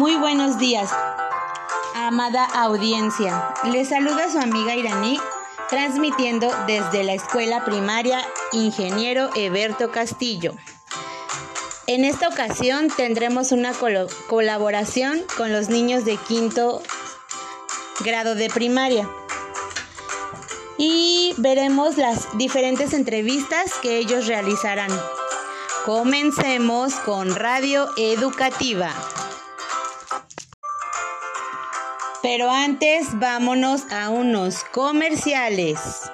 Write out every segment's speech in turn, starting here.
Muy buenos días, amada audiencia. Les saluda su amiga Iraní, transmitiendo desde la escuela primaria Ingeniero Eberto Castillo. En esta ocasión tendremos una colaboración con los niños de quinto grado de primaria y veremos las diferentes entrevistas que ellos realizarán. Comencemos con Radio Educativa. Pero antes vámonos a unos comerciales.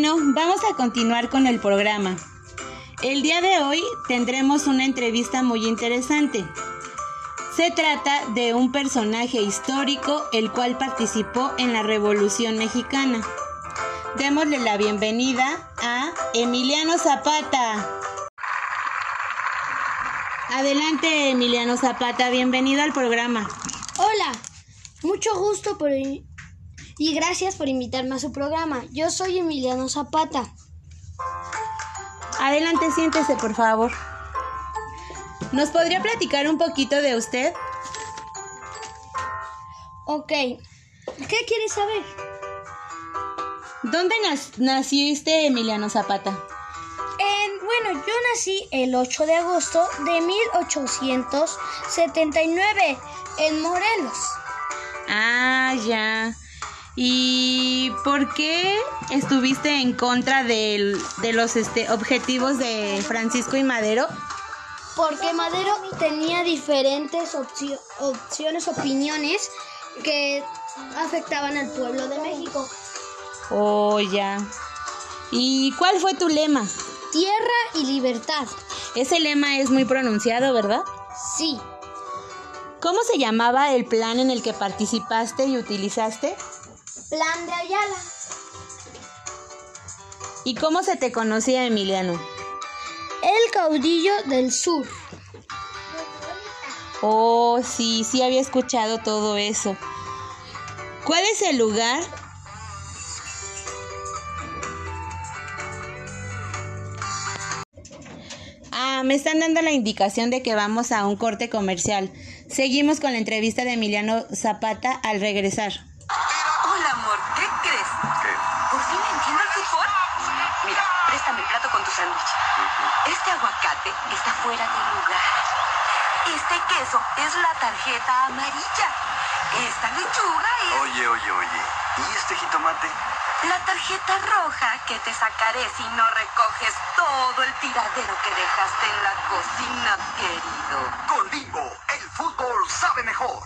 Bueno, vamos a continuar con el programa. El día de hoy tendremos una entrevista muy interesante. Se trata de un personaje histórico el cual participó en la Revolución Mexicana. Démosle la bienvenida a Emiliano Zapata. Adelante Emiliano Zapata, bienvenido al programa. Hola, mucho gusto por y gracias por invitarme a su programa. Yo soy Emiliano Zapata. Adelante, siéntese, por favor. ¿Nos podría platicar un poquito de usted? Ok. ¿Qué quieres saber? ¿Dónde naciste, Emiliano Zapata? bueno, yo nací el 8 de agosto de 1879 en Morelos. Ah, ya. ¿Y por qué estuviste en contra de los este, objetivos de Francisco y Madero? Porque Madero tenía diferentes opciones, opiniones que afectaban al pueblo de México. Oh, ya. ¿Y cuál fue tu lema? Tierra y libertad. Ese lema es muy pronunciado, ¿verdad? Sí. ¿Cómo se llamaba el plan en el que participaste y utilizaste? Plan de Ayala. ¿Y cómo se te conocía, Emiliano? El caudillo del sur. Oh, sí, sí había escuchado todo eso. ¿Cuál es el lugar? Ah, me están dando la indicación de que vamos a un corte comercial. Seguimos con la entrevista de Emiliano Zapata al regresar. Fuera de lugar. Este queso es la tarjeta amarilla. Esta lechuga es... Oye, oye, oye. ¿Y este jitomate? La tarjeta roja que te sacaré si no recoges todo el tiradero que dejaste en la cocina, querido. Con Bimbo, el fútbol sabe mejor.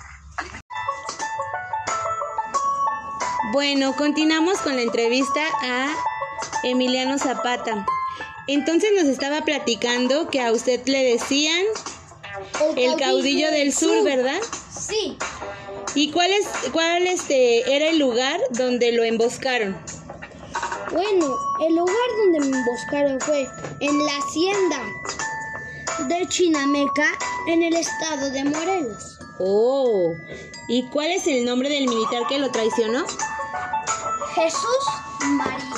Bueno, continuamos con la entrevista a Emiliano Zapata. Entonces nos estaba platicando que a usted le decían el, caudillo, del sur, ¿verdad? Sí. ¿Y cuál es cuál este era el lugar donde lo emboscaron? Bueno, el lugar donde me emboscaron fue en la hacienda de Chinameca en el estado de Morelos. Oh, ¿y cuál es el nombre del militar que lo traicionó? Jesús María.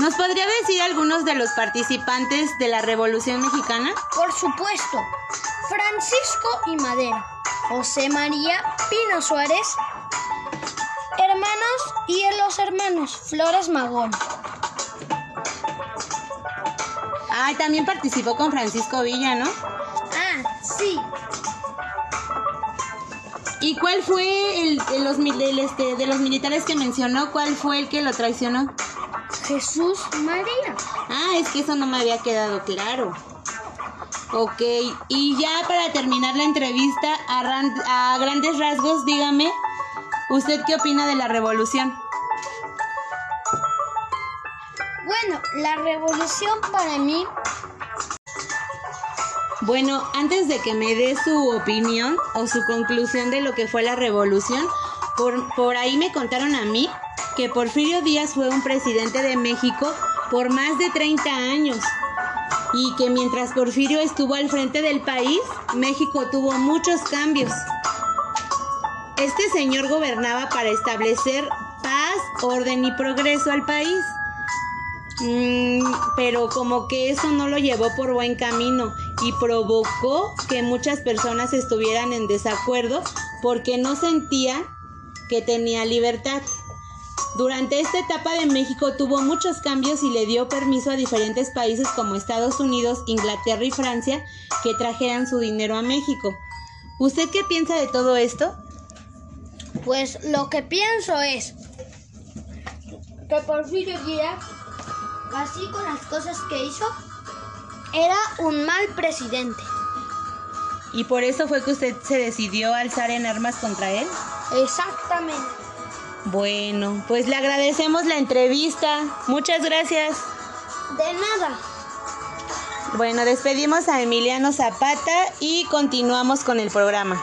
¿Nos podría decir algunos de los participantes de la Revolución Mexicana? Por supuesto, Francisco y Madero, José María Pino Suárez, hermanos y los hermanos Flores Magón. Ah, también participó con Francisco Villa, ¿no? Ah, sí, ¿Y cuál fue el de los, este, de los militares que mencionó? ¿Cuál fue el que lo traicionó? Jesús María. Ah, es que eso no me había quedado claro. Ok, y ya para terminar la entrevista, a, ran- a grandes rasgos, dígame, ¿usted qué opina de la revolución? Bueno, la revolución para mí, Bueno, antes de que me dé su opinión o su conclusión de lo que fue la revolución, por, ahí me contaron a mí que Porfirio Díaz fue un presidente de México por más de 30 años y que mientras Porfirio estuvo al frente del país, México tuvo muchos cambios. Este señor gobernaba para establecer paz, orden y progreso al país. Mm, pero como que eso no lo llevó por buen camino y provocó que muchas personas estuvieran en desacuerdo porque no sentían que tenía libertad. Durante esta etapa de México tuvo muchos cambios y le dio permiso a diferentes países como Estados Unidos, Inglaterra y Francia que trajeran su dinero a México. ¿Usted qué piensa de todo esto? pues lo que pienso es que Porfirio Díaz, así con las cosas que hizo, era un mal presidente. ¿Y por eso fue que usted se decidió alzar en armas contra él? Exactamente. Bueno, pues le agradecemos la entrevista. Muchas gracias. De nada. Bueno, despedimos a Emiliano Zapata y continuamos con el programa.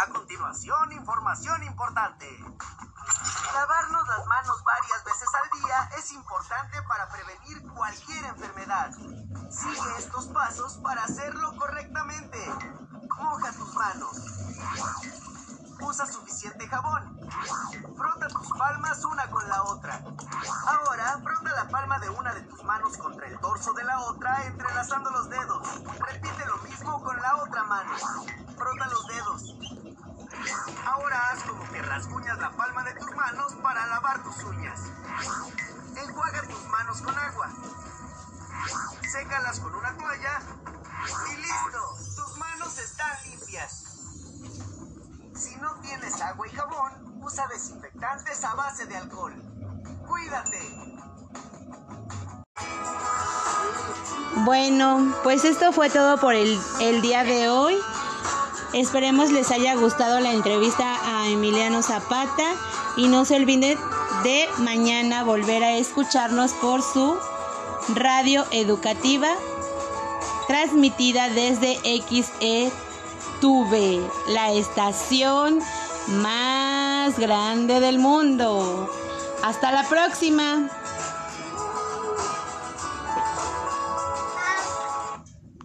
A continuación, información importante. Lavarnos las manos varias veces al día es importante para prevenir cualquier enfermedad. Sigue estos pasos para hacerlo correctamente. Moja tus manos. Usa suficiente jabón. Frota tus palmas una con la otra. Ahora, frota la palma de una de tus manos contra el dorso de la otra, entrelazando los dedos. Repite lo mismo con la otra mano. Frota los dedos. Ahora haz como que rasguñas la palma de tus manos para lavar tus uñas. Enjuaga tus manos con agua. Sécalas con una toalla. Y listo, tus manos están limpias. Si no tienes agua y jabón, usa desinfectantes a base de alcohol. Cuídate. Bueno, pues esto fue todo por el, el día de hoy. Esperemos les haya gustado la entrevista a Emiliano Zapata y no se olviden de mañana volver a escucharnos por su radio educativa transmitida desde XE Tuve, la estación más grande del mundo. Hasta la próxima.